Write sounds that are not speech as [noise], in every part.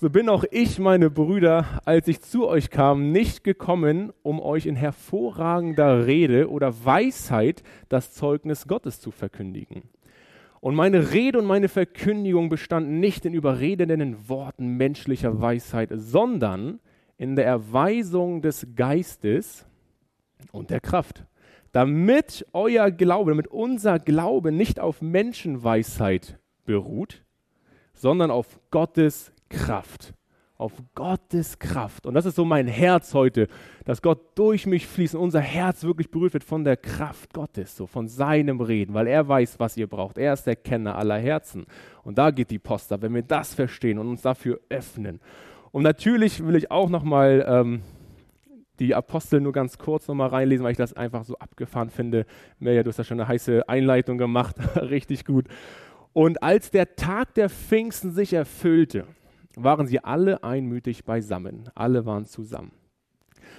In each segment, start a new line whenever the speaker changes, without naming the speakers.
so bin auch ich, meine Brüder, als ich zu euch kam, nicht gekommen, um euch in hervorragender Rede oder Weisheit das Zeugnis Gottes zu verkündigen. Und meine Rede und meine Verkündigung bestanden nicht in überredenden Worten menschlicher Weisheit, sondern in der Erweisung des Geistes und der Kraft, damit euer Glaube, damit unser Glaube nicht auf Menschenweisheit beruht, sondern auf Gottes Kraft. Auf Gottes Kraft. Und das ist so mein Herz heute, dass Gott durch mich fließt und unser Herz wirklich berührt wird von der Kraft Gottes, so von seinem Reden, weil er weiß, was ihr braucht. Er ist der Kenner aller Herzen. Und da geht die Post ab, wenn wir das verstehen und uns dafür öffnen. Und natürlich will ich auch nochmal ähm, die Apostel nur ganz kurz nochmal reinlesen, weil ich das einfach so abgefahren finde. Mirja, du hast ja schon eine heiße Einleitung gemacht, [laughs] richtig gut. Und als der Tag der Pfingsten sich erfüllte, waren sie alle einmütig beisammen. Alle waren zusammen.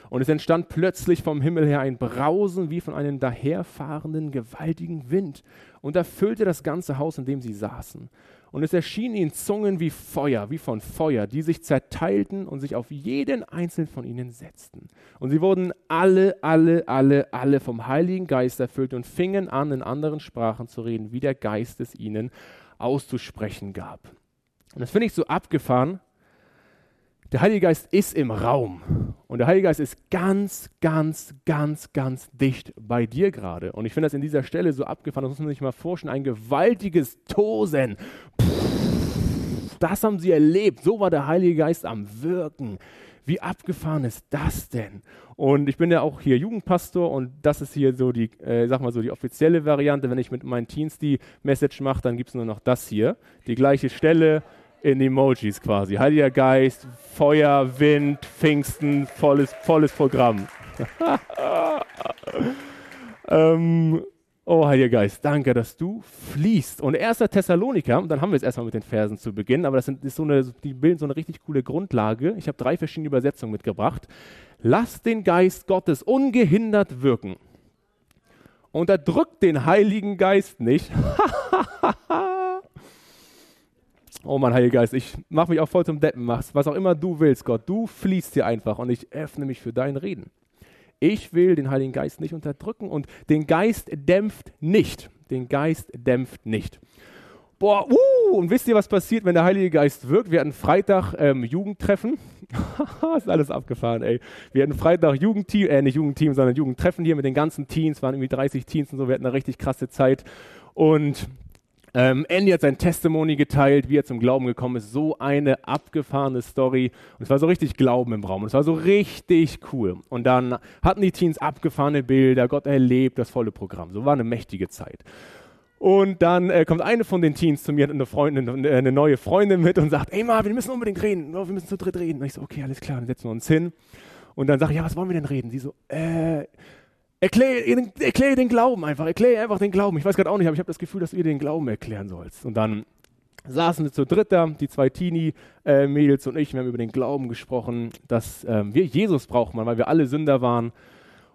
Und es entstand plötzlich vom Himmel her ein Brausen wie von einem daherfahrenden gewaltigen Wind und erfüllte das ganze Haus, in dem sie saßen. Und es erschienen ihnen Zungen wie Feuer, wie von Feuer, die sich zerteilten und sich auf jeden einzelnen von ihnen setzten. Und sie wurden alle, alle, alle, alle vom Heiligen Geist erfüllt und fingen an, in anderen Sprachen zu reden, wie der Geist es ihnen auszusprechen gab. Und das finde ich so abgefahren. Der Heilige Geist ist im Raum. Und der Heilige Geist ist ganz, ganz, ganz, ganz dicht bei dir gerade. Und ich finde das in dieser Stelle so abgefahren, das muss man sich mal vorstellen, ein gewaltiges Tosen. Das haben sie erlebt. So war der Heilige Geist am Wirken. Wie abgefahren ist das denn? Und ich bin ja auch hier Jugendpastor und das ist hier so die, äh, sag mal so die offizielle Variante. Wenn ich mit meinen Teens die Message mache, dann gibt es nur noch das hier. Die gleiche Stelle, in Emojis quasi. Heiliger Geist, Feuer, Wind, Pfingsten, volles, volles Programm. [laughs] ähm, oh, Heiliger Geist, danke, dass du fließt. Und 1. Thessaloniker, und dann haben wir es erstmal mit den Versen zu Beginn, aber das sind, ist so eine, die bilden so eine richtig coole Grundlage. Ich habe drei verschiedene Übersetzungen mitgebracht. Lass den Geist Gottes ungehindert wirken. Unterdrückt den Heiligen Geist nicht. [laughs] Oh mein Heiliger Geist, ich mache mich auch voll zum Deppen, mach's, was auch immer du willst, Gott. Du fließt hier einfach und ich öffne mich für dein Reden. Ich will den Heiligen Geist nicht unterdrücken und den Geist dämpft nicht. Den Geist dämpft nicht. Boah, uh, und wisst ihr, was passiert, wenn der Heilige Geist wirkt? Wir hatten Freitag ähm, Jugendtreffen. [laughs] ist alles abgefahren, ey. Wir hatten Freitag Jugendteam, äh, nicht Jugendteam, sondern Jugendtreffen hier mit den ganzen Teens, waren irgendwie 30 Teens und so. Wir hatten eine richtig krasse Zeit. Und ähm, Andy hat sein Testimony geteilt, wie er zum Glauben gekommen ist. So eine abgefahrene Story. Und es war so richtig Glauben im Raum. Und es war so richtig cool. Und dann hatten die Teens abgefahrene Bilder, Gott erlebt, das volle Programm. So war eine mächtige Zeit. Und dann äh, kommt eine von den Teens zu mir, eine, Freundin, eine neue Freundin mit und sagt, ey Marvin, wir müssen unbedingt reden. wir müssen zu dritt reden. Und ich so, okay, alles klar, dann setzen wir uns hin. Und dann sage ich, ja, was wollen wir denn reden? Sie so, äh, Erkläre erklär den Glauben einfach, erkläre einfach den Glauben. Ich weiß gerade auch nicht, aber ich habe das Gefühl, dass du ihr den Glauben erklären sollst. Und dann saßen wir zu dritt da, die zwei Teenie-Mädels und ich, wir haben über den Glauben gesprochen, dass ähm, wir Jesus brauchen, weil wir alle Sünder waren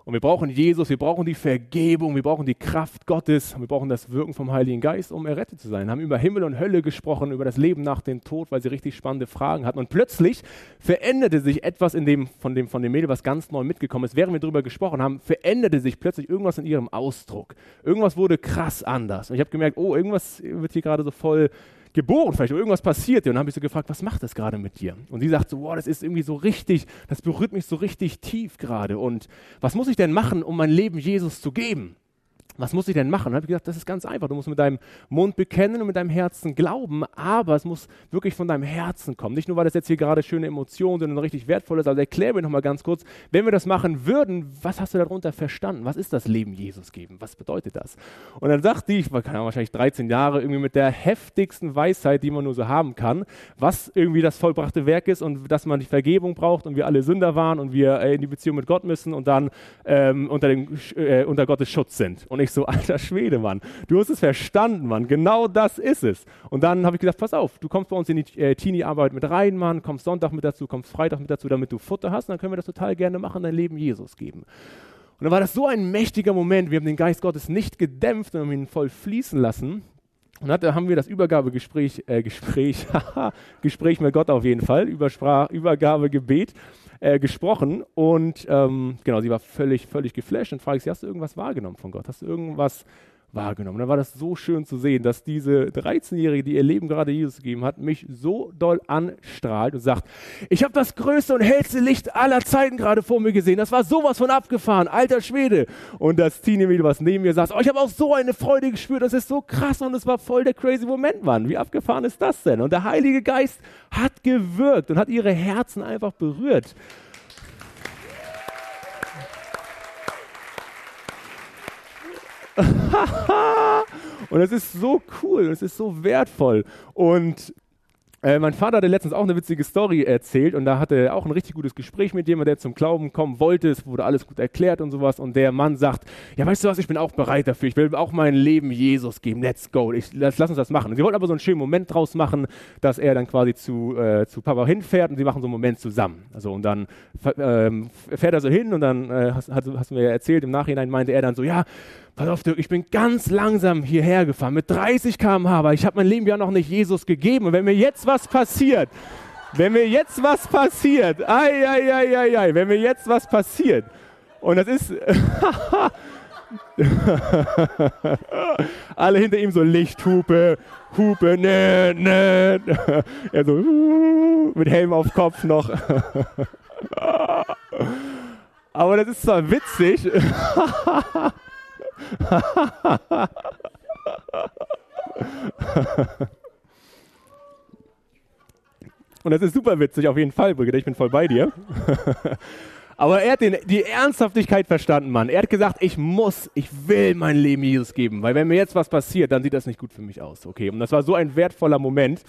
und wir brauchen Jesus, wir brauchen die Vergebung, wir brauchen die Kraft Gottes, wir brauchen das Wirken vom Heiligen Geist, um errettet zu sein. Haben über Himmel und Hölle gesprochen, über das Leben nach dem Tod, weil sie richtig spannende Fragen hatten. Und plötzlich veränderte sich etwas in dem, von, dem, von dem Mädel, was ganz neu mitgekommen ist. Während wir darüber gesprochen haben, veränderte sich plötzlich irgendwas in ihrem Ausdruck. Irgendwas wurde krass anders. Und ich habe gemerkt, oh, irgendwas wird hier gerade so voll geboren, vielleicht irgendwas passiert. Und dann habe ich so gefragt, was macht das gerade mit dir? Und sie sagt so, wow, das ist irgendwie so richtig, das berührt mich so richtig tief gerade. Und was muss ich denn machen, um mein Leben Jesus zu geben? Was muss ich denn machen? Und habe ich gesagt, das ist ganz einfach. Du musst mit deinem Mund bekennen und mit deinem Herzen glauben, aber es muss wirklich von deinem Herzen kommen. Nicht nur, weil das jetzt hier gerade schöne Emotionen sind und richtig wertvoll ist, also erklär mir nochmal ganz kurz, wenn wir das machen würden, was hast du darunter verstanden? Was ist das Leben Jesus geben? Was bedeutet das? Und dann sagt die, ich war wahrscheinlich 13 Jahre, irgendwie mit der heftigsten Weisheit, die man nur so haben kann, was irgendwie das vollbrachte Werk ist und dass man die Vergebung braucht und wir alle Sünder waren und wir äh, in die Beziehung mit Gott müssen und dann ähm, unter, dem, äh, unter Gottes Schutz sind. Und ich so, [laughs] alter Schwede, Mann, du hast es verstanden, Mann, genau das ist es. Und dann habe ich gesagt, pass auf, du kommst bei uns in die äh, Teenie-Arbeit mit rein, Mann, kommst Sonntag mit dazu, kommst Freitag mit dazu, damit du Futter hast, und dann können wir das total gerne machen, dein Leben Jesus geben. Und dann war das so ein mächtiger Moment, wir haben den Geist Gottes nicht gedämpft und haben ihn voll fließen lassen. Und dann haben wir das Übergabegespräch, äh, Gespräch, [laughs] Gespräch mit Gott auf jeden Fall, Übersprach, Übergabegebet äh, gesprochen. Und ähm, genau, sie war völlig, völlig geflasht und frage ich sie, hast du irgendwas wahrgenommen von Gott? Hast du irgendwas wahrgenommen. Dann war das so schön zu sehen, dass diese 13-Jährige, die ihr Leben gerade Jesus gegeben hat, mich so doll anstrahlt und sagt, ich habe das größte und hellste Licht aller Zeiten gerade vor mir gesehen. Das war sowas von abgefahren, alter Schwede. Und das Teenie-Mädel, was neben mir saß, oh, ich habe auch so eine Freude gespürt, das ist so krass und es war voll der crazy Moment, Mann. Wie abgefahren ist das denn? Und der Heilige Geist hat gewirkt und hat ihre Herzen einfach berührt. [laughs] und es ist so cool, es ist so wertvoll. Und äh, mein Vater hatte letztens auch eine witzige Story erzählt und da hatte er auch ein richtig gutes Gespräch mit jemandem, der zum Glauben kommen wollte. Es wurde alles gut erklärt und sowas. Und der Mann sagt: Ja, weißt du was, ich bin auch bereit dafür. Ich will auch mein Leben Jesus geben. Let's go. Ich, lass, lass, uns das machen. Und sie wollten aber so einen schönen Moment draus machen, dass er dann quasi zu, äh, zu Papa hinfährt und sie machen so einen Moment zusammen. Also und dann äh, fährt er so hin und dann äh, hast, hast, hast du mir erzählt, im Nachhinein meinte er dann so: Ja, pass auf, Dirk, ich bin ganz langsam hierher gefahren mit 30 km/h, aber ich habe mein Leben ja noch nicht Jesus gegeben. Und wenn mir jetzt was passiert, wenn mir jetzt was passiert, ai, ai, ai, ai, ai, wenn mir jetzt was passiert, und das ist, [laughs] alle hinter ihm so Lichthupe, Hupe, ne, ne, er so mit Helm auf Kopf noch. [laughs] Aber das ist zwar witzig, [laughs] [laughs] Und das ist super witzig, auf jeden Fall, Brigitte, ich bin voll bei dir. [laughs] Aber er hat den, die Ernsthaftigkeit verstanden, Mann. Er hat gesagt, ich muss, ich will mein Leben Jesus geben, weil wenn mir jetzt was passiert, dann sieht das nicht gut für mich aus. Okay, und das war so ein wertvoller Moment.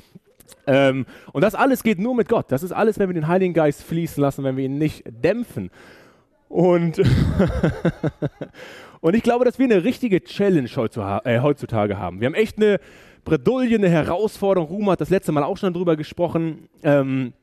Ähm, und das alles geht nur mit Gott. Das ist alles, wenn wir den Heiligen Geist fließen lassen, wenn wir ihn nicht dämpfen. Und, [laughs] und ich glaube, dass wir eine richtige Challenge äh, heutzutage haben. Wir haben echt eine Bredouille, eine Herausforderung. Ruhm hat das letzte Mal auch schon darüber gesprochen. Ähm,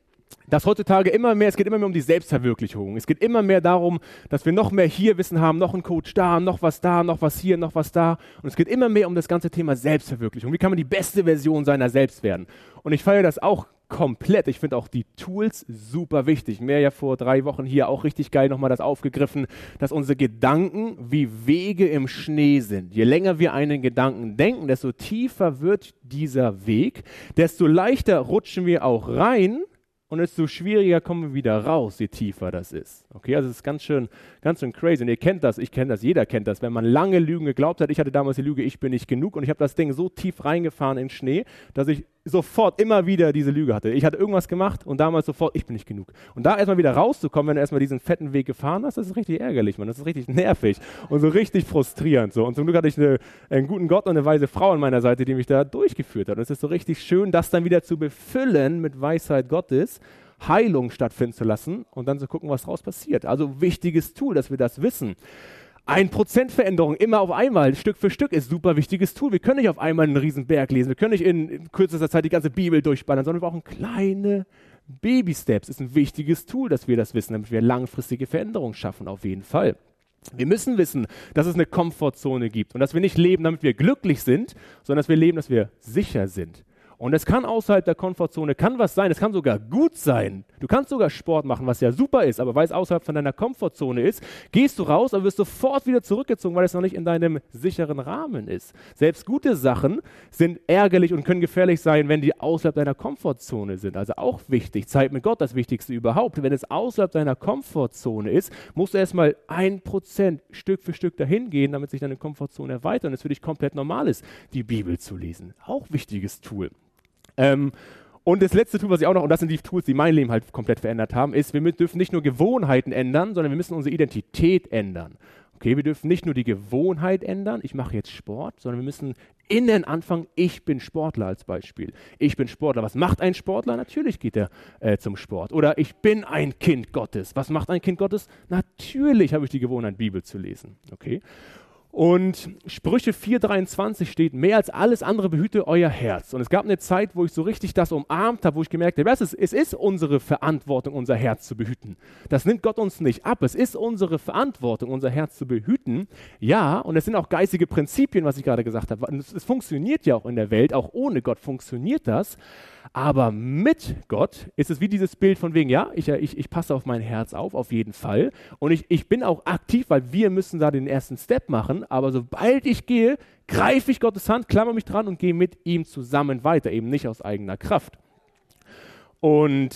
dass heutzutage immer mehr, es geht immer mehr um die Selbstverwirklichung. Es geht immer mehr darum, dass wir noch mehr hier Wissen haben, noch einen Coach da, noch was da, noch was hier, noch was da. Und es geht immer mehr um das ganze Thema Selbstverwirklichung. Wie kann man die beste Version seiner selbst werden? Und ich feiere das auch komplett. Ich finde auch die Tools super wichtig. Mehr ja vor drei Wochen hier auch richtig geil nochmal das aufgegriffen, dass unsere Gedanken wie Wege im Schnee sind. Je länger wir einen Gedanken denken, desto tiefer wird dieser Weg, desto leichter rutschen wir auch rein und desto schwieriger kommen wir wieder raus, je tiefer das ist. Okay, also es ist ganz schön, ganz schön crazy. Und ihr kennt das, ich kenne das, jeder kennt das. Wenn man lange Lügen geglaubt hat, ich hatte damals die Lüge, ich bin nicht genug und ich habe das Ding so tief reingefahren in Schnee, dass ich sofort immer wieder diese Lüge hatte. Ich hatte irgendwas gemacht und damals sofort, ich bin nicht genug. Und da erstmal wieder rauszukommen, wenn du erstmal diesen fetten Weg gefahren hast, das ist richtig ärgerlich, man. Das ist richtig nervig und so richtig frustrierend. So. Und zum Glück hatte ich eine, einen guten Gott und eine weise Frau an meiner Seite, die mich da durchgeführt hat. Und es ist so richtig schön, das dann wieder zu befüllen mit Weisheit Gottes. Heilung stattfinden zu lassen und dann zu gucken, was daraus passiert. Also wichtiges Tool, dass wir das wissen. Ein Prozent Veränderung immer auf einmal, Stück für Stück, ist super wichtiges Tool. Wir können nicht auf einmal einen riesen Berg lesen. Wir können nicht in, in kürzester Zeit die ganze Bibel durchballern, sondern wir brauchen kleine Baby-Steps. Ist ein wichtiges Tool, dass wir das wissen, damit wir langfristige Veränderungen schaffen, auf jeden Fall. Wir müssen wissen, dass es eine Komfortzone gibt und dass wir nicht leben, damit wir glücklich sind, sondern dass wir leben, dass wir sicher sind. Und es kann außerhalb der Komfortzone, kann was sein, es kann sogar gut sein. Du kannst sogar Sport machen, was ja super ist, aber weil es außerhalb von deiner Komfortzone ist, gehst du raus und wirst sofort wieder zurückgezogen, weil es noch nicht in deinem sicheren Rahmen ist. Selbst gute Sachen sind ärgerlich und können gefährlich sein, wenn die außerhalb deiner Komfortzone sind. Also auch wichtig, Zeit mit Gott, das Wichtigste überhaupt. Wenn es außerhalb deiner Komfortzone ist, musst du erstmal ein Prozent Stück für Stück dahin gehen, damit sich deine Komfortzone erweitert und es für dich komplett normal ist, die Bibel zu lesen. Auch wichtiges Tool. Ähm, und das letzte Tool, was ich auch noch, und das sind die Tools, die mein Leben halt komplett verändert haben, ist, wir dürfen nicht nur Gewohnheiten ändern, sondern wir müssen unsere Identität ändern. Okay, wir dürfen nicht nur die Gewohnheit ändern, ich mache jetzt Sport, sondern wir müssen innen anfangen, ich bin Sportler als Beispiel. Ich bin Sportler. Was macht ein Sportler? Natürlich geht er äh, zum Sport. Oder ich bin ein Kind Gottes. Was macht ein Kind Gottes? Natürlich habe ich die Gewohnheit, Bibel zu lesen. Okay? Und Sprüche 4,23 steht, mehr als alles andere behüte euer Herz. Und es gab eine Zeit, wo ich so richtig das umarmt habe, wo ich gemerkt habe, es ist, es ist unsere Verantwortung, unser Herz zu behüten. Das nimmt Gott uns nicht ab. Es ist unsere Verantwortung, unser Herz zu behüten. Ja, und es sind auch geistige Prinzipien, was ich gerade gesagt habe. Es funktioniert ja auch in der Welt, auch ohne Gott funktioniert das. Aber mit Gott ist es wie dieses Bild von wegen, ja, ich, ich, ich passe auf mein Herz auf, auf jeden Fall. Und ich, ich bin auch aktiv, weil wir müssen da den ersten Step machen. Aber sobald ich gehe, greife ich Gottes Hand, klammer mich dran und gehe mit ihm zusammen weiter, eben nicht aus eigener Kraft. Und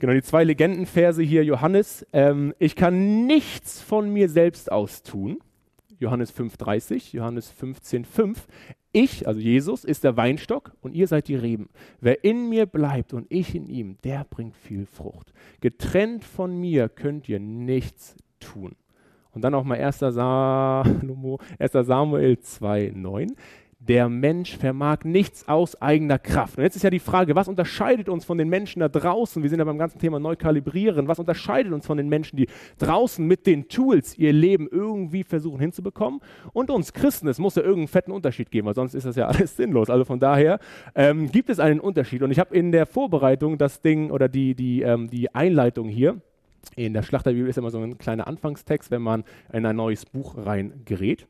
genau die zwei Legendenverse hier, Johannes, ähm, ich kann nichts von mir selbst aus tun. Johannes 5,30, Johannes 15,5. Ich, also Jesus, ist der Weinstock und ihr seid die Reben. Wer in mir bleibt und ich in ihm, der bringt viel Frucht. Getrennt von mir könnt ihr nichts tun. Und dann auch mal 1. [laughs] Samuel 2,9 der Mensch vermag nichts aus eigener Kraft. Und jetzt ist ja die Frage, was unterscheidet uns von den Menschen da draußen? Wir sind ja beim ganzen Thema neu kalibrieren. Was unterscheidet uns von den Menschen, die draußen mit den Tools ihr Leben irgendwie versuchen hinzubekommen? Und uns Christen, es muss ja irgendeinen fetten Unterschied geben, weil sonst ist das ja [laughs] alles sinnlos. Also von daher ähm, gibt es einen Unterschied. Und ich habe in der Vorbereitung das Ding oder die, die, ähm, die Einleitung hier, in der Schlachterbibel ist immer so ein kleiner Anfangstext, wenn man in ein neues Buch reingerät.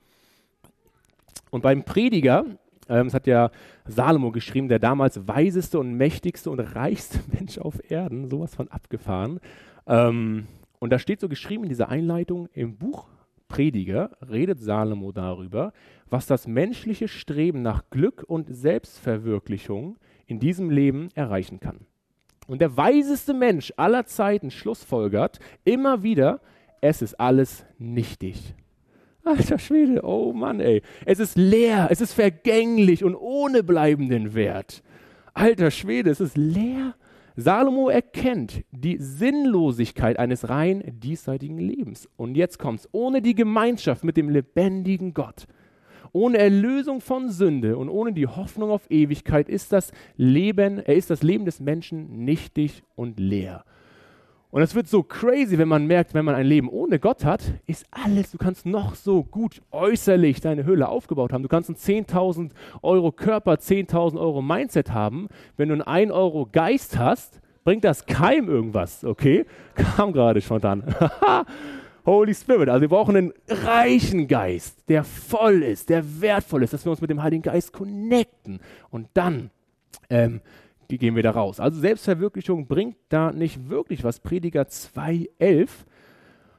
Und beim Prediger, ähm, das hat ja Salomo geschrieben, der damals weiseste und mächtigste und reichste [laughs] Mensch auf Erden, sowas von abgefahren. Ähm, und da steht so geschrieben in dieser Einleitung im Buch Prediger, redet Salomo darüber, was das menschliche Streben nach Glück und Selbstverwirklichung in diesem Leben erreichen kann. Und der weiseste Mensch aller Zeiten schlussfolgert immer wieder, es ist alles nichtig. Alter Schwede, oh Mann, ey. Es ist leer, es ist vergänglich und ohne bleibenden Wert. Alter Schwede, es ist leer. Salomo erkennt die Sinnlosigkeit eines rein diesseitigen Lebens. Und jetzt kommt's. Ohne die Gemeinschaft mit dem lebendigen Gott, ohne Erlösung von Sünde und ohne die Hoffnung auf Ewigkeit ist das Leben, er ist das Leben des Menschen nichtig und leer. Und es wird so crazy, wenn man merkt, wenn man ein Leben ohne Gott hat, ist alles, du kannst noch so gut äußerlich deine Höhle aufgebaut haben. Du kannst einen 10.000 Euro Körper, 10.000 Euro Mindset haben. Wenn du einen 1 Euro Geist hast, bringt das keinem irgendwas, okay? [laughs] Kam gerade spontan. [laughs] Holy Spirit. Also wir brauchen einen reichen Geist, der voll ist, der wertvoll ist, dass wir uns mit dem Heiligen Geist connecten. Und dann ähm, gehen wir da raus. Also Selbstverwirklichung bringt da nicht wirklich was. Prediger 2,11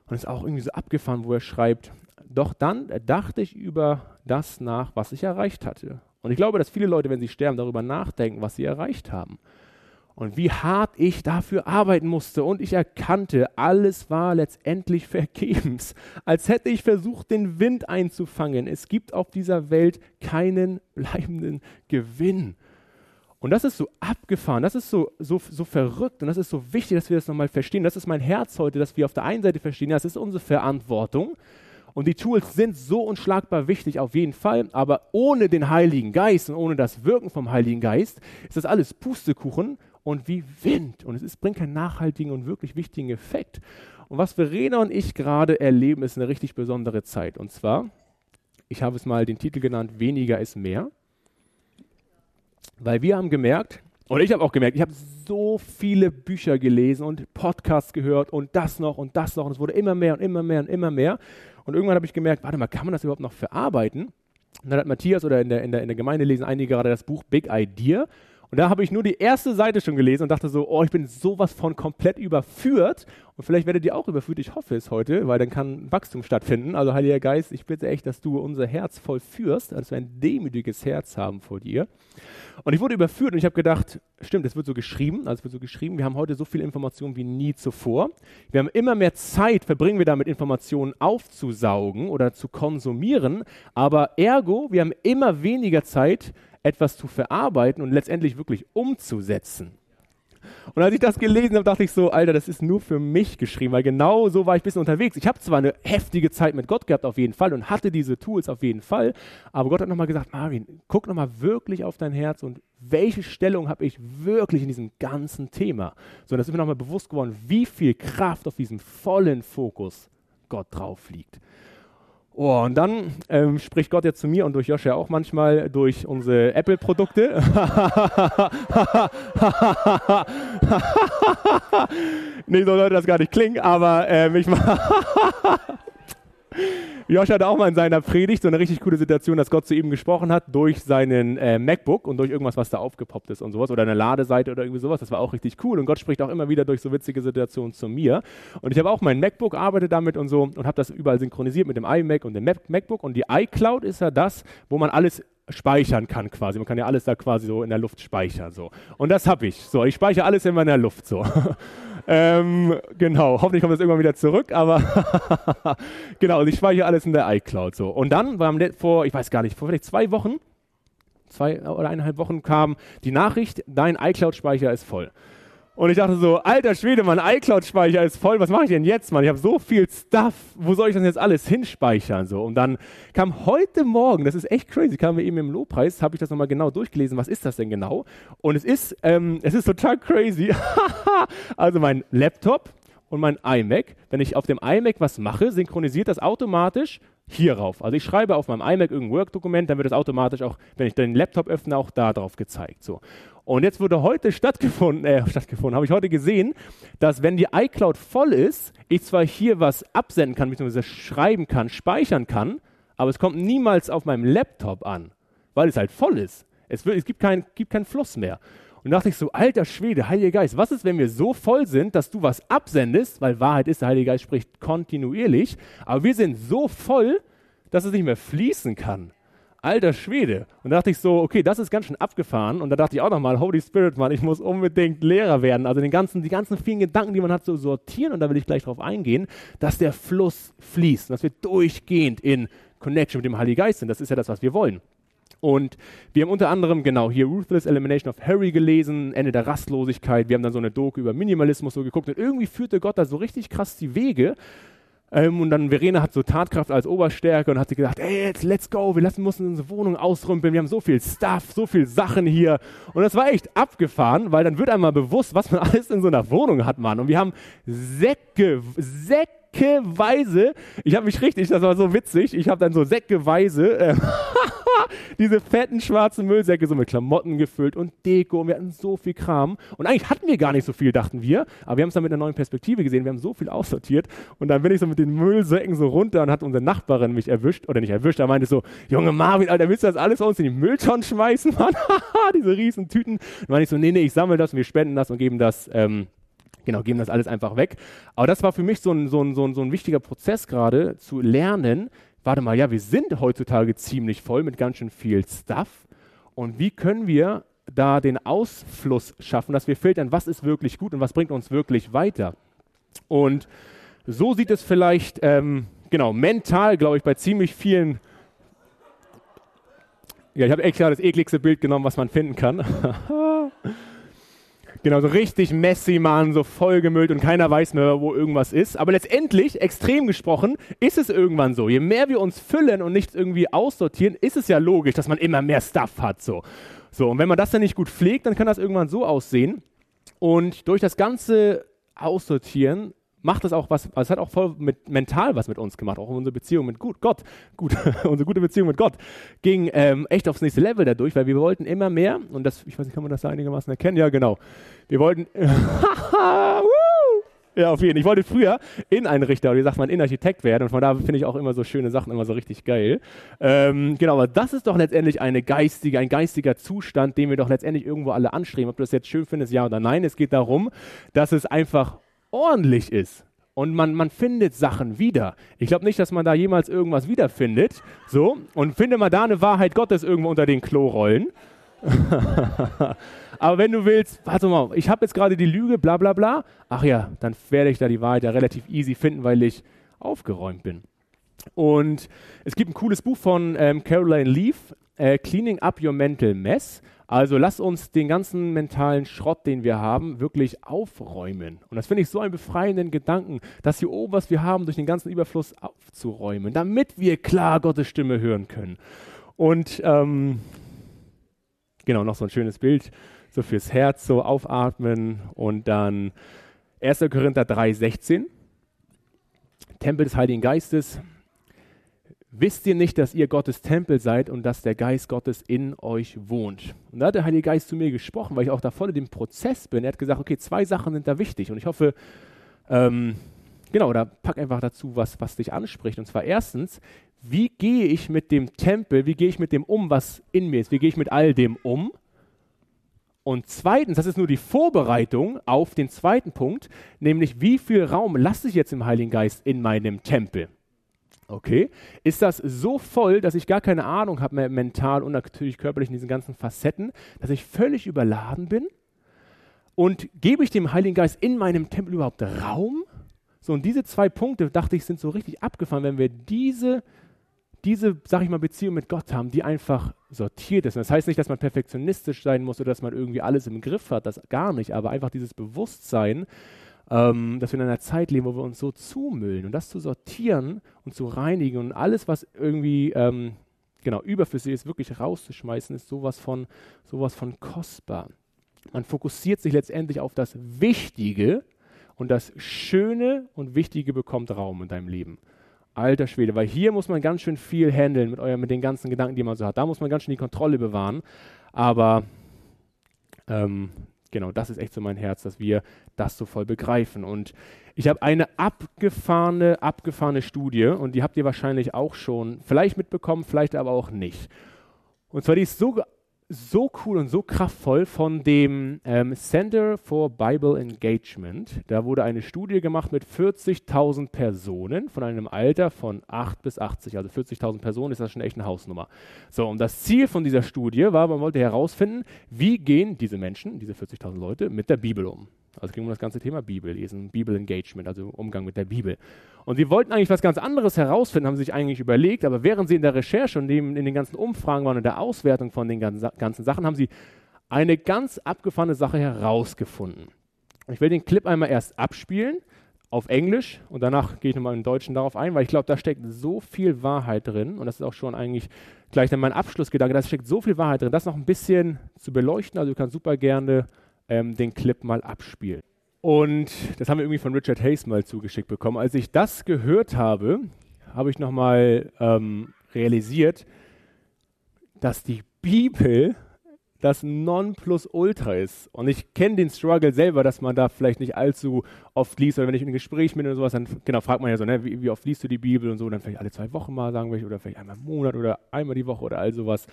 und ist auch irgendwie so abgefahren, wo er schreibt, doch dann dachte ich über das nach, was ich erreicht hatte. Und ich glaube, dass viele Leute, wenn sie sterben, darüber nachdenken, was sie erreicht haben. Und wie hart ich dafür arbeiten musste. Und ich erkannte, alles war letztendlich vergebens. Als hätte ich versucht, den Wind einzufangen. Es gibt auf dieser Welt keinen bleibenden Gewinn. Und das ist so abgefahren, das ist so, so, so verrückt und das ist so wichtig, dass wir das nochmal verstehen. Das ist mein Herz heute, dass wir auf der einen Seite verstehen, ja, das ist unsere Verantwortung und die Tools sind so unschlagbar wichtig auf jeden Fall, aber ohne den Heiligen Geist und ohne das Wirken vom Heiligen Geist ist das alles Pustekuchen und wie Wind und es ist, bringt keinen nachhaltigen und wirklich wichtigen Effekt. Und was Verena und ich gerade erleben, ist eine richtig besondere Zeit und zwar, ich habe es mal den Titel genannt, weniger ist mehr. Weil wir haben gemerkt, und ich habe auch gemerkt, ich habe so viele Bücher gelesen und Podcasts gehört und das noch und das noch und es wurde immer mehr und immer mehr und immer mehr. Und irgendwann habe ich gemerkt, warte mal, kann man das überhaupt noch verarbeiten? Und dann hat Matthias oder in der, in der, in der Gemeinde lesen einige gerade das Buch Big Idea. Und da habe ich nur die erste Seite schon gelesen und dachte so, oh, ich bin sowas von komplett überführt. Und vielleicht werdet ihr auch überführt. Ich hoffe es heute, weil dann kann Wachstum stattfinden. Also Heiliger Geist, ich bitte echt, dass du unser Herz voll führst, dass wir ein demütiges Herz haben vor dir. Und ich wurde überführt und ich habe gedacht, stimmt, es wird so geschrieben, also es wird so geschrieben, wir haben heute so viel Information wie nie zuvor. Wir haben immer mehr Zeit, verbringen wir damit Informationen aufzusaugen oder zu konsumieren, aber ergo, wir haben immer weniger Zeit, etwas zu verarbeiten und letztendlich wirklich umzusetzen. Und als ich das gelesen habe, dachte ich so, Alter, das ist nur für mich geschrieben, weil genau so war ich ein bisschen unterwegs. Ich habe zwar eine heftige Zeit mit Gott gehabt, auf jeden Fall, und hatte diese Tools auf jeden Fall, aber Gott hat nochmal gesagt, Marvin, guck nochmal wirklich auf dein Herz und welche Stellung habe ich wirklich in diesem ganzen Thema. So, das ist mir nochmal bewusst geworden, wie viel Kraft auf diesem vollen Fokus Gott drauf liegt. Oh, und dann ähm, spricht Gott jetzt zu mir und durch Joshua auch manchmal durch unsere Apple-Produkte. [laughs] nee, so sollte das gar nicht klingen, aber ähm, ich [laughs] Josh hatte auch mal in seiner Predigt so eine richtig coole Situation, dass Gott zu ihm gesprochen hat durch seinen äh, MacBook und durch irgendwas, was da aufgepoppt ist und sowas oder eine Ladeseite oder irgendwie sowas. Das war auch richtig cool und Gott spricht auch immer wieder durch so witzige Situationen zu mir. Und ich habe auch mein MacBook, arbeite damit und so und habe das überall synchronisiert mit dem iMac und dem Mac MacBook und die iCloud ist ja das, wo man alles speichern kann quasi. Man kann ja alles da quasi so in der Luft speichern so. Und das habe ich. So, ich speichere alles in meiner Luft so. [laughs] Ähm, genau, hoffentlich kommt das irgendwann wieder zurück, aber [laughs] genau, also ich speichere alles in der iCloud so. Und dann war vor, ich weiß gar nicht, vor vielleicht zwei Wochen, zwei oder eineinhalb Wochen kam die Nachricht, dein iCloud-Speicher ist voll. Und ich dachte so, alter Schwede, mein iCloud-Speicher ist voll, was mache ich denn jetzt, Mann? Ich habe so viel Stuff, wo soll ich das jetzt alles hinspeichern? So. Und dann kam heute Morgen, das ist echt crazy, kamen wir eben im Lobpreis, habe ich das nochmal genau durchgelesen, was ist das denn genau? Und es ist, ähm, es ist total crazy. [laughs] also mein Laptop und mein iMac, wenn ich auf dem iMac was mache, synchronisiert das automatisch hierauf. Also ich schreibe auf meinem iMac irgendein Word-Dokument, dann wird es automatisch auch, wenn ich den Laptop öffne, auch da drauf gezeigt. So. Und jetzt wurde heute stattgefunden, äh, stattgefunden, habe ich heute gesehen, dass wenn die iCloud voll ist, ich zwar hier was absenden kann, beziehungsweise schreiben kann, speichern kann, aber es kommt niemals auf meinem Laptop an, weil es halt voll ist. Es, wird, es gibt, keinen gibt keinen Fluss mehr. Und dachte ich so, alter Schwede, Heiliger Geist, was ist, wenn wir so voll sind, dass du was absendest, weil Wahrheit ist, der Heilige Geist spricht kontinuierlich, aber wir sind so voll, dass es nicht mehr fließen kann alter Schwede. Und da dachte ich so, okay, das ist ganz schön abgefahren. Und da dachte ich auch nochmal, Holy Spirit, Mann, ich muss unbedingt Lehrer werden. Also den ganzen, die ganzen vielen Gedanken, die man hat, so sortieren. Und da will ich gleich drauf eingehen, dass der Fluss fließt, dass wir durchgehend in Connection mit dem Heiligen Geist sind. Das ist ja das, was wir wollen. Und wir haben unter anderem, genau, hier Ruthless Elimination of Harry gelesen, Ende der Rastlosigkeit. Wir haben dann so eine Doku über Minimalismus so geguckt. Und irgendwie führte Gott da so richtig krass die Wege. Ähm, und dann Verena hat so Tatkraft als Oberstärke und hat sie gedacht, ey, jetzt let's go, wir lassen müssen unsere Wohnung ausrümpeln, wir haben so viel Stuff, so viel Sachen hier. Und das war echt abgefahren, weil dann wird einmal bewusst, was man [laughs] alles in so einer Wohnung hat, Mann. Und wir haben Säcke, Säckeweise, ich habe mich richtig, das war so witzig, ich habe dann so Säckeweise äh, [laughs] [laughs] diese fetten schwarzen Müllsäcke so mit Klamotten gefüllt und Deko und wir hatten so viel Kram. Und eigentlich hatten wir gar nicht so viel, dachten wir, aber wir haben es dann mit einer neuen Perspektive gesehen. Wir haben so viel aussortiert und dann bin ich so mit den Müllsäcken so runter und hat unsere Nachbarin mich erwischt oder nicht erwischt. Da meinte so, Junge Marvin, Alter, willst du das alles uns in die Mülltonnen schmeißen, Mann? [laughs] diese riesen Tüten. Dann meinte ich so, nee, nee, ich sammle das und wir spenden das und geben das ähm, genau, geben das alles einfach weg. Aber das war für mich so ein, so ein, so ein, so ein wichtiger Prozess gerade, zu lernen, warte mal, ja, wir sind heutzutage ziemlich voll mit ganz schön viel Stuff. Und wie können wir da den Ausfluss schaffen, dass wir filtern, was ist wirklich gut und was bringt uns wirklich weiter? Und so sieht es vielleicht, ähm, genau, mental, glaube ich, bei ziemlich vielen. Ja, ich habe extra das ekligste Bild genommen, was man finden kann. [laughs] Genau, so richtig messy, man, so vollgemüllt und keiner weiß mehr, wo irgendwas ist. Aber letztendlich, extrem gesprochen, ist es irgendwann so. Je mehr wir uns füllen und nicht irgendwie aussortieren, ist es ja logisch, dass man immer mehr Stuff hat. So, so und wenn man das dann nicht gut pflegt, dann kann das irgendwann so aussehen. Und durch das ganze Aussortieren macht das auch was, also es hat auch voll mit mental was mit uns gemacht, auch unsere Beziehung mit gut, Gott, gut, [laughs] unsere gute Beziehung mit Gott ging ähm, echt aufs nächste Level dadurch, weil wir wollten immer mehr und das, ich weiß nicht, kann man das da einigermaßen erkennen? Ja, genau. Wir wollten, [laughs] ja, auf jeden Fall. Ich wollte früher Inneneinrichter, oder wie sagt man, Innenarchitekt werden und von da finde ich auch immer so schöne Sachen immer so richtig geil. Ähm, genau, aber das ist doch letztendlich eine geistige, ein geistiger Zustand, den wir doch letztendlich irgendwo alle anstreben. Ob du das jetzt schön findest, ja oder nein. Es geht darum, dass es einfach ordentlich ist und man, man findet Sachen wieder. Ich glaube nicht, dass man da jemals irgendwas wiederfindet. So, und finde mal da eine Wahrheit Gottes irgendwo unter den Klorollen. [laughs] Aber wenn du willst, warte mal, ich habe jetzt gerade die Lüge, bla bla bla. Ach ja, dann werde ich da die Wahrheit ja relativ easy finden, weil ich aufgeräumt bin. Und es gibt ein cooles Buch von ähm, Caroline Leaf, äh, Cleaning Up Your Mental Mess. Also lass uns den ganzen mentalen Schrott, den wir haben, wirklich aufräumen. Und das finde ich so einen befreienden Gedanken, das hier oben, was wir haben, durch den ganzen Überfluss aufzuräumen, damit wir klar Gottes Stimme hören können. Und ähm, genau, noch so ein schönes Bild, so fürs Herz, so aufatmen und dann 1. Korinther 3,16. Tempel des Heiligen Geistes. Wisst ihr nicht, dass ihr Gottes Tempel seid und dass der Geist Gottes in euch wohnt? Und da hat der Heilige Geist zu mir gesprochen, weil ich auch da voll in dem Prozess bin. Er hat gesagt, okay, zwei Sachen sind da wichtig und ich hoffe, ähm, genau, da pack einfach dazu, was, was dich anspricht. Und zwar erstens, wie gehe ich mit dem Tempel, wie gehe ich mit dem um, was in mir ist? Wie gehe ich mit all dem um? Und zweitens, das ist nur die Vorbereitung auf den zweiten Punkt, nämlich wie viel Raum lasse ich jetzt im Heiligen Geist in meinem Tempel? Okay, ist das so voll, dass ich gar keine Ahnung habe mehr mental und natürlich körperlich in diesen ganzen Facetten, dass ich völlig überladen bin? Und gebe ich dem Heiligen Geist in meinem Tempel überhaupt Raum? So, und diese zwei Punkte, dachte ich, sind so richtig abgefahren, wenn wir diese diese, sag ich mal, Beziehung mit Gott haben, die einfach sortiert ist. Und das heißt nicht, dass man perfektionistisch sein muss oder dass man irgendwie alles im Griff hat, das gar nicht, aber einfach dieses Bewusstsein, ähm, dass wir in einer Zeit leben, wo wir uns so zumüllen und das zu sortieren und zu reinigen und alles, was irgendwie ähm, genau überflüssig ist, wirklich rauszuschmeißen, ist sowas von, sowas von kostbar. Man fokussiert sich letztendlich auf das Wichtige und das Schöne und Wichtige bekommt Raum in deinem Leben. Alter Schwede, weil hier muss man ganz schön viel handeln mit, euer, mit den ganzen Gedanken, die man so hat. Da muss man ganz schön die Kontrolle bewahren. Aber ähm, genau, das ist echt so mein Herz, dass wir das so voll begreifen. Und ich habe eine abgefahrene, abgefahrene Studie und die habt ihr wahrscheinlich auch schon vielleicht mitbekommen, vielleicht aber auch nicht. Und zwar die ist so so cool und so kraftvoll von dem ähm, Center for Bible Engagement. Da wurde eine Studie gemacht mit 40.000 Personen von einem Alter von 8 bis 80. Also 40.000 Personen ist das schon echt eine Hausnummer. So, und das Ziel von dieser Studie war, man wollte herausfinden, wie gehen diese Menschen, diese 40.000 Leute, mit der Bibel um. Also ging um das ganze Thema Bibel lesen, Bibel Engagement, also Umgang mit der Bibel. Und sie wollten eigentlich was ganz anderes herausfinden, haben sich eigentlich überlegt, aber während sie in der Recherche und in den ganzen Umfragen waren und der Auswertung von den ganzen, ganzen Sachen, haben sie eine ganz abgefahrene Sache herausgefunden. ich will den Clip einmal erst abspielen auf Englisch und danach gehe ich nochmal im Deutschen darauf ein, weil ich glaube, da steckt so viel Wahrheit drin und das ist auch schon eigentlich gleich dann mein Abschlussgedanke, da steckt so viel Wahrheit drin, das noch ein bisschen zu beleuchten, also du kannst super gerne ähm, den Clip mal abspielen. Und das haben wir irgendwie von Richard Hayes mal zugeschickt bekommen. Als ich das gehört habe, habe ich nochmal ähm, realisiert, dass die Bibel das Nonplusultra ist. Und ich kenne den Struggle selber, dass man da vielleicht nicht allzu oft liest. Oder wenn ich in einem Gespräch bin oder sowas, dann genau, fragt man ja so, ne, wie, wie, oft liest du die Bibel und so. Und dann vielleicht alle zwei Wochen mal, sagen wir, oder vielleicht einmal im Monat oder einmal die Woche oder all sowas.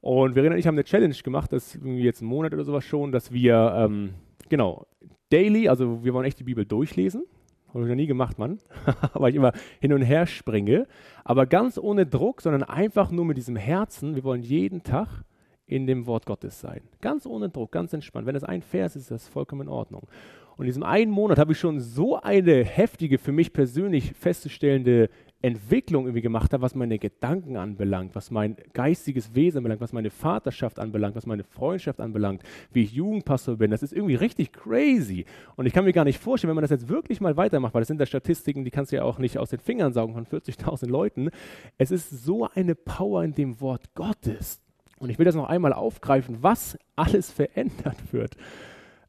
Und Verena und ich haben eine Challenge gemacht, das ist jetzt einen Monat oder sowas schon, dass wir, ähm, genau, daily, also wir wollen echt die Bibel durchlesen. Habe ich noch nie gemacht, Mann, [laughs] weil ich immer hin und her springe. Aber ganz ohne Druck, sondern einfach nur mit diesem Herzen. Wir wollen jeden Tag in dem Wort Gottes sein. Ganz ohne Druck, ganz entspannt. Wenn es ein Vers ist, ist das vollkommen in Ordnung. Und in diesem einen Monat habe ich schon so eine heftige, für mich persönlich festzustellende Entwicklung irgendwie gemacht habe, was meine Gedanken anbelangt, was mein geistiges Wesen anbelangt, was meine Vaterschaft anbelangt, was meine Freundschaft anbelangt, wie ich Jugendpastor bin. Das ist irgendwie richtig crazy. Und ich kann mir gar nicht vorstellen, wenn man das jetzt wirklich mal weitermacht, weil das sind ja Statistiken, die kannst du ja auch nicht aus den Fingern saugen von 40.000 Leuten. Es ist so eine Power in dem Wort Gottes. Und ich will das noch einmal aufgreifen, was alles verändert wird.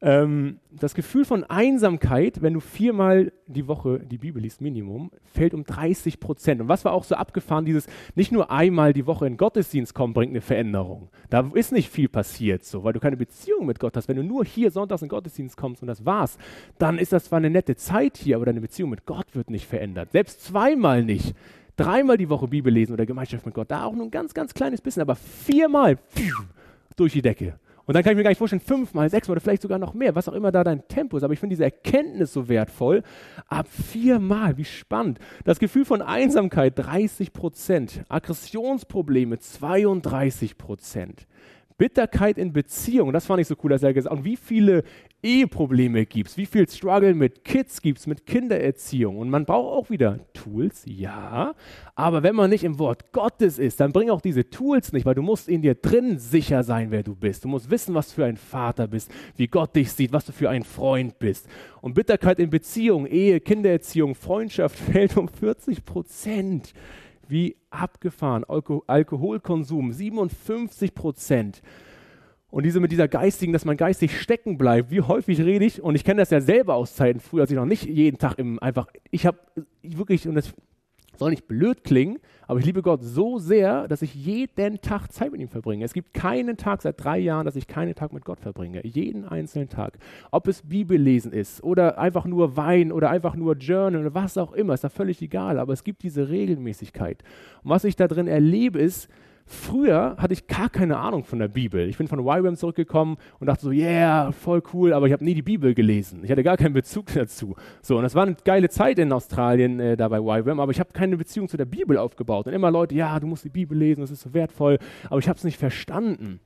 Ähm, das Gefühl von Einsamkeit, wenn du viermal die Woche die Bibel liest, Minimum, fällt um 30 Prozent. Und was war auch so abgefahren, dieses nicht nur einmal die Woche in Gottesdienst kommen, bringt eine Veränderung. Da ist nicht viel passiert, so, weil du keine Beziehung mit Gott hast. Wenn du nur hier sonntags in Gottesdienst kommst und das war's, dann ist das zwar eine nette Zeit hier, aber deine Beziehung mit Gott wird nicht verändert. Selbst zweimal nicht. Dreimal die Woche Bibel lesen oder Gemeinschaft mit Gott, da auch nur ein ganz, ganz kleines bisschen, aber viermal pfiuh, durch die Decke. Und dann kann ich mir gar nicht vorstellen, fünfmal, sechsmal oder vielleicht sogar noch mehr, was auch immer da dein Tempo ist. Aber ich finde diese Erkenntnis so wertvoll. Ab viermal, wie spannend. Das Gefühl von Einsamkeit 30 Prozent. Aggressionsprobleme 32 Prozent. Bitterkeit in Beziehungen, das fand ich so cool, dass er gesagt hat. Und wie viele Eheprobleme gibt es, wie viel Struggle mit Kids gibt es, mit Kindererziehung. Und man braucht auch wieder Tools, ja. Aber wenn man nicht im Wort Gottes ist, dann bring auch diese Tools nicht, weil du musst in dir drin sicher sein, wer du bist. Du musst wissen, was für ein Vater bist, wie Gott dich sieht, was du für ein Freund bist. Und Bitterkeit in Beziehung, Ehe, Kindererziehung, Freundschaft [laughs] fällt um 40 Prozent wie abgefahren. Alko Alkoholkonsum 57 Prozent. Und diese mit dieser geistigen, dass man geistig stecken bleibt. Wie häufig rede ich? Und ich kenne das ja selber aus Zeiten früher, als ich noch nicht jeden Tag im einfach. Ich habe wirklich und das Soll nicht blöd klingen, aber ich liebe Gott so sehr, dass ich jeden Tag Zeit mit ihm verbringe. Es gibt keinen Tag seit drei Jahren, dass ich keinen Tag mit Gott verbringe. Jeden einzelnen Tag. Ob es Bibellesen ist oder einfach nur Wein oder einfach nur Journal oder was auch immer, ist da völlig egal. Aber es gibt diese Regelmäßigkeit. Und was ich da drin erlebe, ist, Früher hatte ich gar keine Ahnung von der Bibel. Ich bin von YWAM zurückgekommen und dachte so, yeah, voll cool, aber ich habe nie die Bibel gelesen. Ich hatte gar keinen Bezug [laughs] dazu. So, und das war eine geile Zeit in Australien äh, da bei YWAM, aber ich habe keine Beziehung zu der Bibel aufgebaut. Und immer Leute, ja, du musst die Bibel lesen, das ist so wertvoll, aber ich habe es nicht verstanden.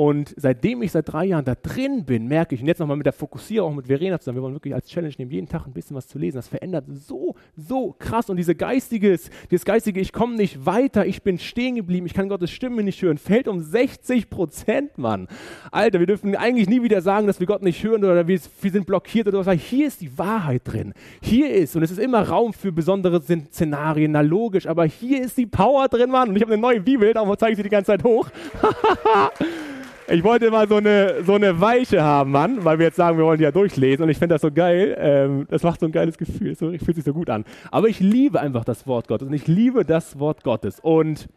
Und seitdem ich seit drei Jahren da drin bin, merke ich, und jetzt nochmal mit der Fokussierung, auch mit Verena zusammen, wir wollen wirklich als Challenge nehmen, jeden Tag ein bisschen was zu lesen. Das verändert so, so krass. Und diese geistiges, dieses geistige, ich komme nicht weiter, ich bin stehen geblieben, ich kann Gottes Stimme nicht hören, fällt um 60 Prozent, Mann. Alter, wir dürfen eigentlich nie wieder sagen, dass wir Gott nicht hören oder wir, wir sind blockiert oder was. Hier ist die Wahrheit drin. Hier ist, und es ist immer Raum für besondere Szenarien, na logisch, aber hier ist die Power drin, Mann. Und ich habe eine neue Bibel, darum zeige ich sie die ganze Zeit hoch. [laughs] Ich wollte mal so eine, so eine Weiche haben, Mann, weil wir jetzt sagen, wir wollen die ja durchlesen und ich finde das so geil. Ähm, das macht so ein geiles Gefühl, so, fühlt sich so gut an. Aber ich liebe einfach das Wort Gottes und ich liebe das Wort Gottes. Und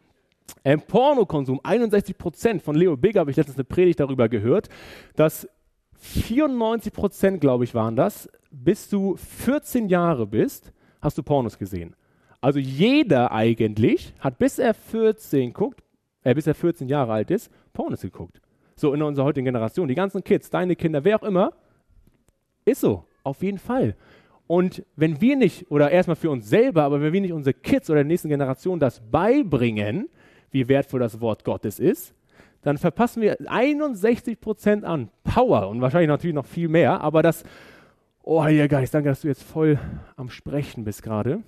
ähm, Pornokonsum, 61 Prozent von Leo Big habe ich letztens eine Predigt darüber gehört, dass 94 Prozent, glaube ich, waren das, bis du 14 Jahre bist, hast du Pornos gesehen. Also jeder eigentlich hat, bis er 14 guckt, äh, bis er 14 Jahre alt ist, Pornos geguckt. So in unserer heutigen Generation. Die ganzen Kids, deine Kinder, wer auch immer, ist so, auf jeden Fall. Und wenn wir nicht, oder erstmal für uns selber, aber wenn wir nicht unsere Kids oder der nächsten Generation das beibringen, wie wertvoll das Wort Gottes ist, dann verpassen wir 61 Prozent an Power und wahrscheinlich natürlich noch viel mehr, aber das, oh Heiliger Geist, danke, dass du jetzt voll am Sprechen bist gerade.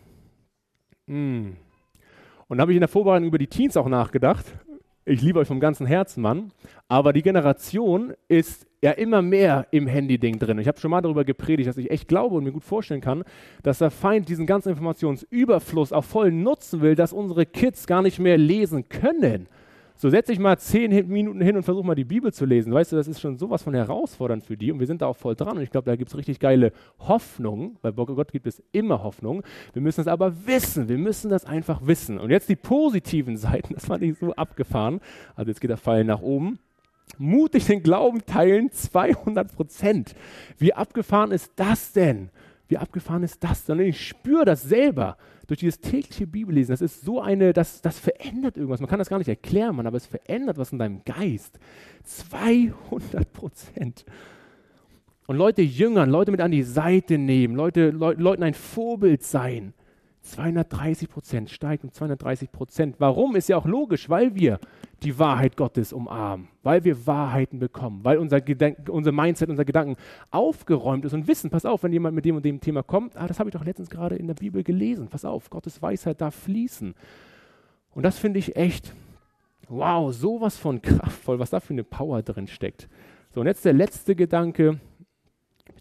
Mm. Und da habe ich in der Vorbereitung über die Teens auch nachgedacht ich liebe euch vom ganzen Herzen, Mann. Aber die Generation ist ja immer mehr im Handy-Ding drin. Ich habe schon mal darüber gepredigt, dass ich echt glaube und mir gut vorstellen kann, dass der Feind diesen ganzen Informationsüberfluss auch voll nutzen will, dass unsere Kids gar nicht mehr lesen können. So setz dich mal zehn Minuten hin und versuch mal die Bibel zu lesen. Weißt du, das ist schon sowas von herausfordernd für die und wir sind da auch voll dran und ich glaube, da gibt es richtig geile Hoffnung, weil bei Gott gibt es immer Hoffnung. Wir müssen es aber wissen, wir müssen das einfach wissen. Und jetzt die positiven [laughs] Seiten, das fand ich so abgefahren. Also jetzt geht der Pfeil nach oben. Mutig den Glauben teilen, 200 Prozent. Wie abgefahren ist das denn? Wie abgefahren ist das denn? Ich spüre das selber durch dieses tägliche Bibellesen, das ist so eine, das, das verändert irgendwas. Man kann das gar nicht erklären, man, aber es verändert was in deinem Geist. 200 Prozent. Und Leute jüngern, Leute mit an die Seite nehmen, Leute, Le Leuten ein Vorbild sein. 230 Prozent steigt um 230 Prozent. Warum? Ist ja auch logisch, weil wir die Wahrheit Gottes umarmen, weil wir Wahrheiten bekommen, weil unser, Gedenk unser Mindset, unser Gedanken aufgeräumt ist und wissen, pass auf, wenn jemand mit dem und dem Thema kommt, ah, das habe ich doch letztens gerade in der Bibel gelesen, pass auf, Gottes Weisheit darf fließen. Und das finde ich echt, wow, sowas von [laughs] kraftvoll, was da für eine Power drin steckt. So, und jetzt der letzte Gedanke,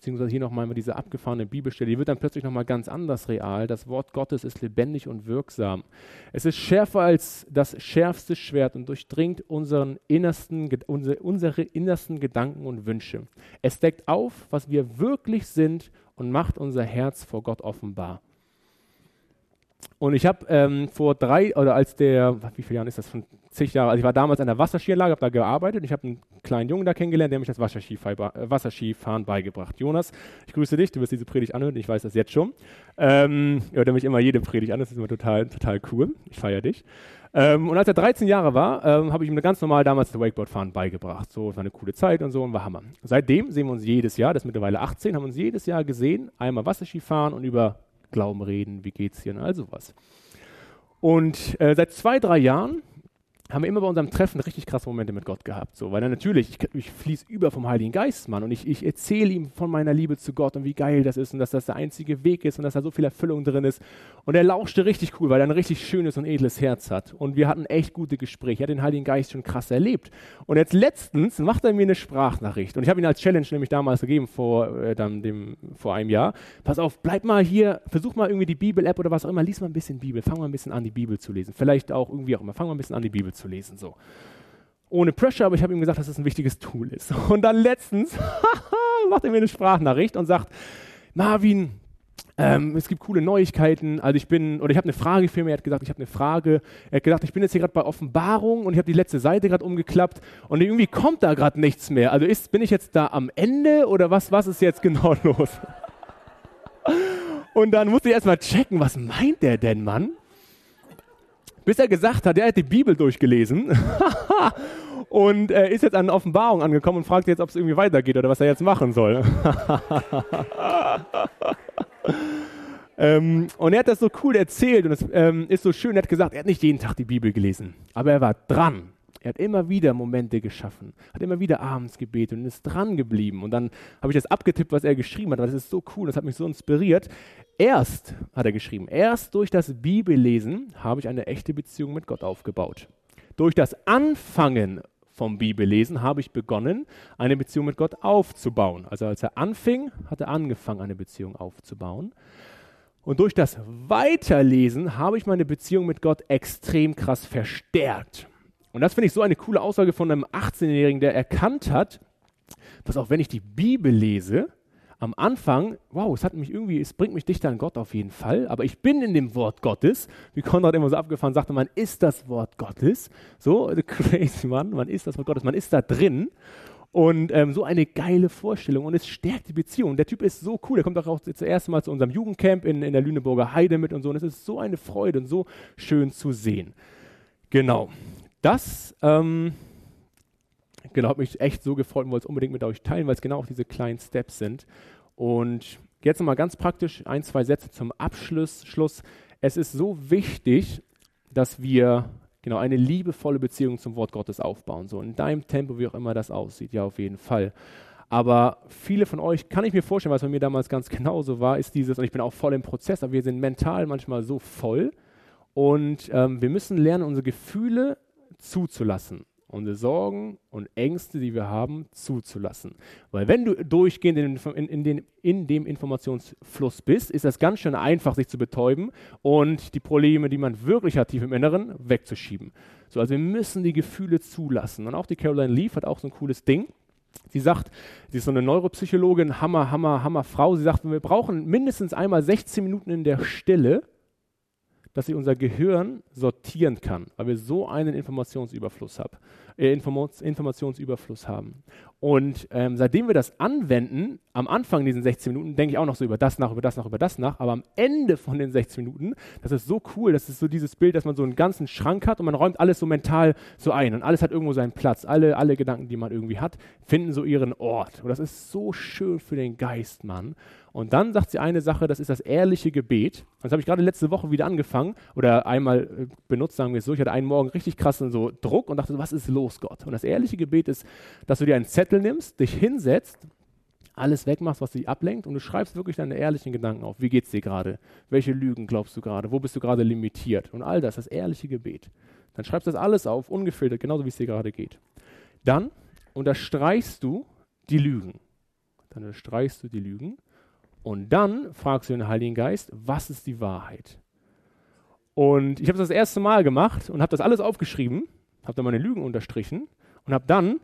beziehungsweise hier nochmal diese abgefahrene Bibelstelle, die wird dann plötzlich nochmal ganz anders real. Das Wort Gottes ist lebendig und wirksam. Es ist schärfer als das schärfste Schwert und durchdringt unseren innersten, unsere, unsere innersten Gedanken und Wünsche. Es deckt auf, was wir wirklich sind und macht unser Herz vor Gott offenbar. Und ich habe ähm, vor drei, oder als der, wie viele Jahre ist das, von zig Jahren, also ich war damals an der Wasserskianlage, habe da gearbeitet und ich habe einen kleinen Jungen da kennengelernt, der mich das äh, Wasserskifahren beigebracht. Jonas, ich grüße dich, du wirst diese Predigt anhören, ich weiß das jetzt schon. Ähm, ich höre mich immer jede Predigt an, das ist immer total, total cool, ich feiere dich. Ähm, und als er 13 Jahre war, ähm, habe ich ihm ganz normal damals das Wakeboardfahren beigebracht. So, es war eine coole Zeit und so und war Hammer. Seitdem sehen wir uns jedes Jahr, das ist mittlerweile 18, haben uns jedes Jahr gesehen, einmal Wasserskifahren und über Glauben reden, wie geht's dir und all sowas. Und äh, seit zwei, drei Jahren haben wir immer bei unserem Treffen richtig krasse Momente mit Gott gehabt. So, weil er natürlich, ich, ich fließe über vom Heiligen Geist, Mann, und ich, ich erzähle ihm von meiner Liebe zu Gott und wie geil das ist und dass das der einzige Weg ist und dass da so viel Erfüllung drin ist. Und er lauschte richtig cool, weil er ein richtig schönes und edles Herz hat. Und wir hatten echt gute Gespräche. Er hat den Heiligen Geist schon krass erlebt. Und jetzt letztens macht er mir eine Sprachnachricht. Und ich habe ihn als Challenge nämlich damals gegeben, vor, äh, dann dem, vor einem Jahr. Pass auf, bleib mal hier, versuch mal irgendwie die Bibel-App oder was auch immer, lies mal ein bisschen Bibel, fang mal ein bisschen an, die Bibel zu lesen. Vielleicht auch irgendwie auch immer, fang mal ein bisschen an, die Bibel zu lesen. So ohne Pressure, aber ich habe ihm gesagt, dass es das ein wichtiges Tool ist. [laughs] Und dann letztens [laughs] macht er mir eine Sprachnachricht und sagt, Marvin, ähm, es gibt coole Neuigkeiten. Also ich bin, oder ich habe eine Frage für mich. Er hat gesagt, ich habe eine Frage. Er hat gesagt, ich bin jetzt hier gerade bei Offenbarung und ich habe die letzte Seite gerade umgeklappt und irgendwie kommt da gerade nichts mehr. Also ist, bin ich jetzt da am Ende oder was, was ist jetzt genau [laughs] los? Und dann musste ich erstmal checken, was meint der denn, Mann? Bis er gesagt hat, er hat die Bibel durchgelesen [laughs] und äh, ist jetzt an Offenbarung angekommen und fragt jetzt, ob es irgendwie weitergeht oder was er jetzt machen soll. [laughs] ähm, und er hat das so cool erzählt und es ähm, ist so schön. Er hat gesagt, er hat nicht jeden Tag die Bibel gelesen, aber er war dran. Er hat immer wieder Momente geschaffen, hat immer wieder abends gebetet und ist dran geblieben. Und dann habe ich das abgetippt, was er geschrieben hat, das ist so cool, das hat mich so inspiriert. Erst, hat er geschrieben, erst durch das Bibellesen habe ich eine echte Beziehung mit Gott aufgebaut. Durch das Anfangen vom Bibellesen habe ich begonnen, eine Beziehung mit Gott aufzubauen. Also als er anfing, hat er angefangen, eine Beziehung aufzubauen. Und durch das Weiterlesen habe ich meine Beziehung mit Gott extrem krass verstärkt. Und das finde ich so eine coole Aussage von einem 18-Jährigen, der erkannt hat, dass auch wenn ich die Bibel lese, am Anfang, wow, es hat mich irgendwie, es bringt mich dichter an Gott auf jeden Fall, aber ich bin in dem Wort Gottes, wie Konrad immer so abgefahren sagte, man ist das Wort Gottes, so [laughs] crazy, man, man ist das Wort Gottes, man ist da drin. Und ähm, so eine geile Vorstellung und es stärkt die Beziehung. Der Typ ist so cool, der kommt auch, auch das erste Mal zu unserem Jugendcamp in, in der Lüneburger Heide mit und so. Und es ist so eine Freude und so schön zu sehen. Genau, das ähm, genau, hat mich echt so gefreut und wollte es unbedingt mit euch teilen, weil es genau auch diese kleinen Steps sind. Und jetzt nochmal ganz praktisch ein, zwei Sätze zum Abschluss. Schluss. Es ist so wichtig, dass wir genau eine liebevolle Beziehung zum Wort Gottes aufbauen. So in deinem Tempo, wie auch immer das aussieht, ja, auf jeden Fall. Aber viele von euch, kann ich mir vorstellen, was bei mir damals ganz genauso war, ist dieses, und ich bin auch voll im Prozess, aber wir sind mental manchmal so voll. Und ähm, wir müssen lernen, unsere Gefühle zuzulassen, unsere Sorgen und Ängste, die wir haben, zuzulassen. Weil wenn du durchgehend in, in, in, den, in dem Informationsfluss bist, ist das ganz schön einfach, sich zu betäuben und die Probleme, die man wirklich hat, tief im Inneren, wegzuschieben. So, also wir müssen die Gefühle zulassen. Und auch die Caroline Leaf hat auch so ein cooles Ding. Sie sagt, sie ist so eine Neuropsychologin, Hammer, Hammer, Hammer Frau. Sie sagt, wir brauchen mindestens einmal 16 Minuten in der Stille, dass sich unser Gehirn sortieren kann, weil wir so einen Informationsüberfluss, hab, äh, Informationsüberfluss haben. Und ähm, seitdem wir das anwenden, am Anfang diesen 16 Minuten, denke ich auch noch so über das nach, über das nach, über das nach, aber am Ende von den 16 Minuten, das ist so cool, das ist so dieses Bild, dass man so einen ganzen Schrank hat und man räumt alles so mental so ein und alles hat irgendwo seinen Platz. Alle, alle Gedanken, die man irgendwie hat, finden so ihren Ort. Und das ist so schön für den Geist, Mann. Und dann sagt sie eine Sache, das ist das ehrliche Gebet. Das habe ich gerade letzte Woche wieder angefangen oder einmal äh, benutzt, sagen wir es so. Ich hatte einen Morgen richtig krassen so Druck und dachte, was ist los, Gott? Und das ehrliche Gebet ist, dass du dir einen Zettel nimmst, dich hinsetzt, alles wegmachst, was dich ablenkt und du schreibst wirklich deine ehrlichen Gedanken auf. Wie geht es dir gerade? Welche Lügen glaubst du gerade? Wo bist du gerade limitiert? Und all das, das ehrliche Gebet. Dann schreibst du das alles auf, ungefiltert, genauso wie es dir gerade geht. Dann unterstreichst du die Lügen. Dann unterstreichst du die Lügen und dann fragst du den Heiligen Geist, was ist die Wahrheit? Und ich habe das das erste Mal gemacht und habe das alles aufgeschrieben, habe dann meine Lügen unterstrichen und habe dann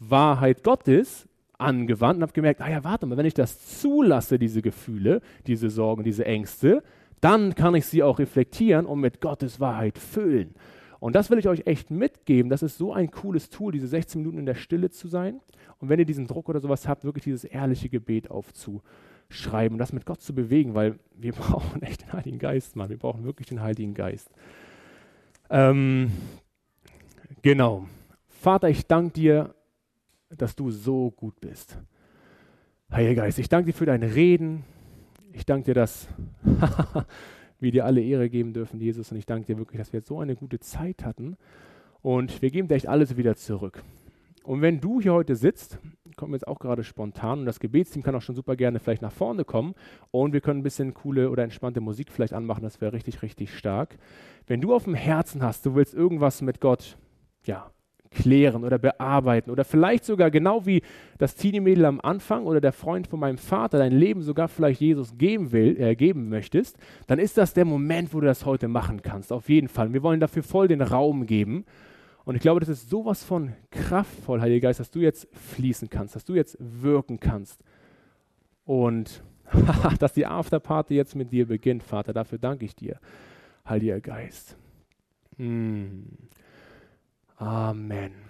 Wahrheit Gottes angewandt und habe gemerkt, ah ja, warte mal, wenn ich das zulasse, diese Gefühle, diese Sorgen, diese Ängste, dann kann ich sie auch reflektieren und mit Gottes Wahrheit füllen. Und das will ich euch echt mitgeben. Das ist so ein cooles Tool, diese 16 Minuten in der Stille zu sein. Und wenn ihr diesen Druck oder sowas habt, wirklich dieses ehrliche Gebet aufzu, schreiben, das mit Gott zu bewegen, weil wir [laughs] brauchen echt den Heiligen Geist, Mann. Wir brauchen wirklich den Heiligen Geist. Ähm, genau. Vater, ich danke dir, dass du so gut bist. Heiliger Geist, ich danke dir für dein Reden. Ich danke dir, dass [laughs] wir dir alle Ehre geben dürfen, Jesus. Und ich danke dir wirklich, dass wir jetzt so eine gute Zeit hatten. Und wir geben dir echt alles wieder zurück. Und wenn du hier heute sitzt, kommt mir jetzt auch gerade spontan und das Gebetsteam kann auch schon super gerne vielleicht nach vorne kommen und wir können ein bisschen coole oder entspannte Musik vielleicht anmachen, das wäre richtig, richtig stark. Wenn du auf dem Herzen hast, du willst irgendwas mit Gott, ja, klären oder bearbeiten oder vielleicht sogar genau wie das Teenie-Mädel am Anfang oder der Freund von meinem Vater dein Leben sogar vielleicht Jesus geben will, äh, geben möchtest, dann ist das der Moment, wo du das heute machen kannst. Auf jeden Fall. Wir wollen dafür voll den Raum geben. Und ich glaube, das ist sowas von kraftvoll, Heiliger Geist, dass du jetzt fließen kannst, dass du jetzt wirken kannst. Und [laughs] dass die Afterparty jetzt mit dir beginnt, Vater, dafür danke ich dir, Heiliger Geist. Mm. Amen.